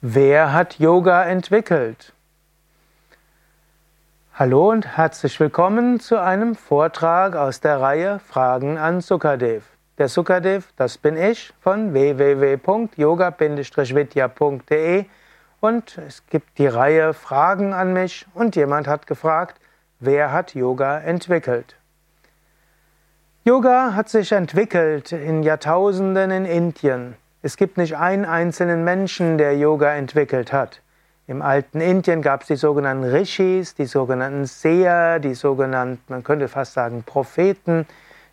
Wer hat Yoga entwickelt? Hallo und herzlich willkommen zu einem Vortrag aus der Reihe Fragen an Sukadev. Der Sukadev, das bin ich von www.yoga-vidya.de und es gibt die Reihe Fragen an mich und jemand hat gefragt, wer hat Yoga entwickelt? Yoga hat sich entwickelt in Jahrtausenden in Indien. Es gibt nicht einen einzelnen Menschen, der Yoga entwickelt hat. Im alten Indien gab es die sogenannten Rishis, die sogenannten Seher, die sogenannten, man könnte fast sagen, Propheten,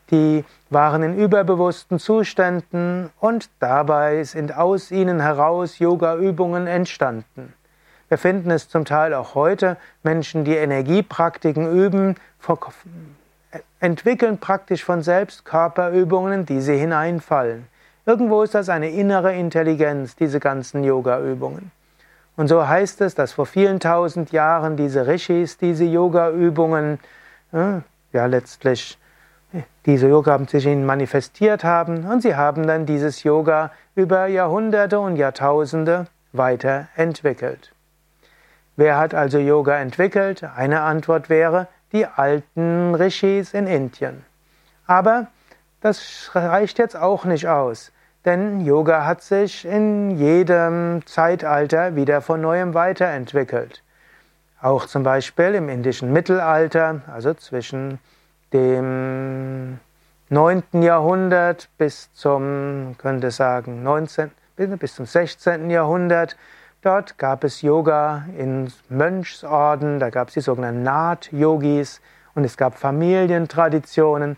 die waren in überbewussten Zuständen und dabei sind aus ihnen heraus Yoga-Übungen entstanden. Wir finden es zum Teil auch heute, Menschen, die Energiepraktiken üben, entwickeln praktisch von selbst Körperübungen, in die sie hineinfallen. Irgendwo ist das eine innere Intelligenz, diese ganzen Yoga-Übungen. Und so heißt es, dass vor vielen tausend Jahren diese Rishis, diese Yoga-Übungen, äh, ja letztlich diese Yoga sich ihnen manifestiert haben und sie haben dann dieses Yoga über Jahrhunderte und Jahrtausende weiterentwickelt. Wer hat also Yoga entwickelt? Eine Antwort wäre die alten Rishis in Indien. Aber das reicht jetzt auch nicht aus. Denn Yoga hat sich in jedem Zeitalter wieder von neuem weiterentwickelt. Auch zum Beispiel im indischen Mittelalter, also zwischen dem 9. Jahrhundert bis zum, könnte sagen, 19, bis zum 16. Jahrhundert. Dort gab es Yoga in Mönchsorden, da gab es die sogenannten Naht-Yogis und es gab Familientraditionen.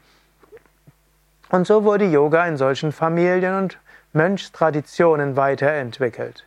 Und so wurde Yoga in solchen Familien- und Mönchstraditionen weiterentwickelt.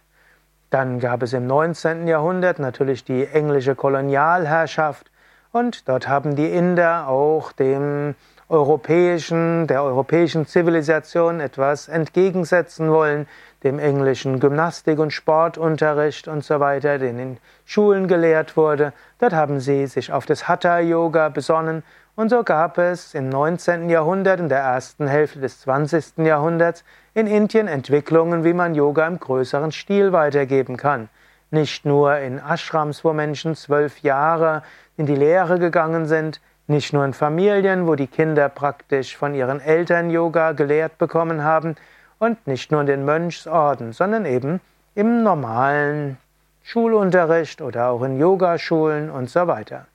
Dann gab es im 19. Jahrhundert natürlich die englische Kolonialherrschaft und dort haben die Inder auch dem europäischen, der europäischen Zivilisation etwas entgegensetzen wollen, dem englischen Gymnastik- und Sportunterricht und so weiter, den in Schulen gelehrt wurde. Dort haben sie sich auf das Hatha-Yoga besonnen und so gab es im 19. Jahrhundert, in der ersten Hälfte des 20. Jahrhunderts, in Indien Entwicklungen, wie man Yoga im größeren Stil weitergeben kann. Nicht nur in Ashrams, wo Menschen zwölf Jahre in die Lehre gegangen sind, nicht nur in Familien, wo die Kinder praktisch von ihren Eltern Yoga gelehrt bekommen haben, und nicht nur in den Mönchsorden, sondern eben im normalen Schulunterricht oder auch in Yogaschulen und so weiter.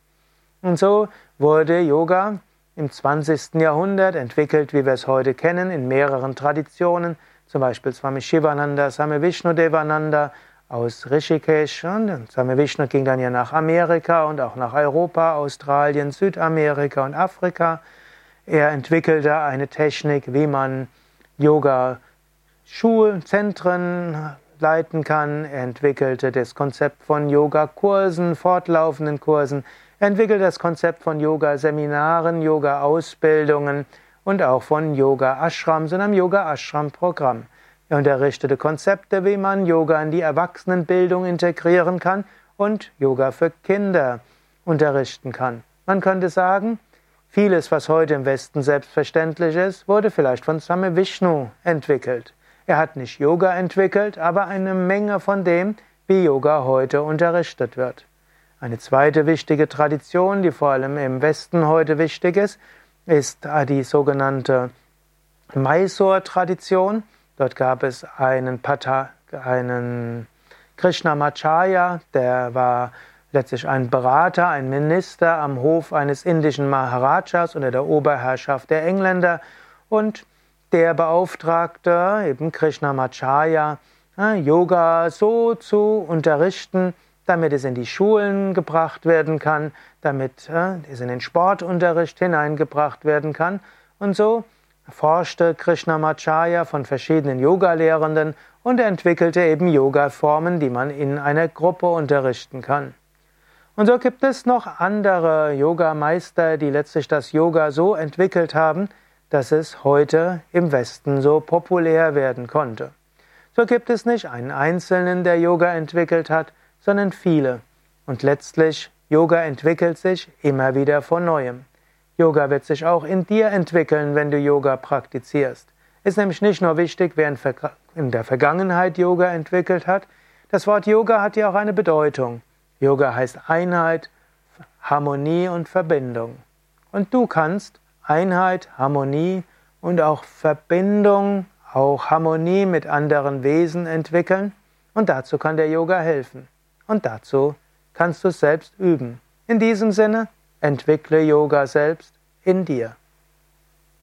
Und so wurde Yoga im 20. Jahrhundert entwickelt, wie wir es heute kennen, in mehreren Traditionen, zum Beispiel Swami Shivananda, Swami Vishnu Devananda aus Rishikesh. Und Swami Vishnu ging dann ja nach Amerika und auch nach Europa, Australien, Südamerika und Afrika. Er entwickelte eine Technik, wie man Yoga-Schulzentren leiten kann. Er entwickelte das Konzept von Yoga-Kursen, fortlaufenden Kursen. Er entwickelt das Konzept von Yoga-Seminaren, Yoga-Ausbildungen und auch von Yoga-Ashrams und einem Yoga-Ashram-Programm. Er unterrichtete Konzepte, wie man Yoga in die Erwachsenenbildung integrieren kann und Yoga für Kinder unterrichten kann. Man könnte sagen, vieles, was heute im Westen selbstverständlich ist, wurde vielleicht von Swami Vishnu entwickelt. Er hat nicht Yoga entwickelt, aber eine Menge von dem, wie Yoga heute unterrichtet wird. Eine zweite wichtige Tradition, die vor allem im Westen heute wichtig ist, ist die sogenannte Mysore-Tradition. Dort gab es einen, Pata, einen Krishnamacharya, der war letztlich ein Berater, ein Minister am Hof eines indischen Maharajas unter der Oberherrschaft der Engländer und der beauftragte eben Krishnamacharya, Yoga so zu unterrichten, damit es in die Schulen gebracht werden kann, damit äh, es in den Sportunterricht hineingebracht werden kann. Und so forschte Krishnamacharya von verschiedenen Yoga-Lehrenden und entwickelte eben Yoga-Formen, die man in einer Gruppe unterrichten kann. Und so gibt es noch andere Yoga-Meister, die letztlich das Yoga so entwickelt haben, dass es heute im Westen so populär werden konnte. So gibt es nicht einen Einzelnen, der Yoga entwickelt hat, sondern viele. Und letztlich, Yoga entwickelt sich immer wieder von neuem. Yoga wird sich auch in dir entwickeln, wenn du Yoga praktizierst. Ist nämlich nicht nur wichtig, wer in der Vergangenheit Yoga entwickelt hat, Das Wort Yoga hat ja auch eine Bedeutung. Yoga heißt Einheit, Harmonie und Verbindung. Und du kannst Einheit, Harmonie und auch Verbindung, auch Harmonie mit anderen Wesen entwickeln. Und dazu kann der Yoga helfen. Und dazu kannst du es selbst üben. In diesem Sinne, entwickle Yoga selbst in dir.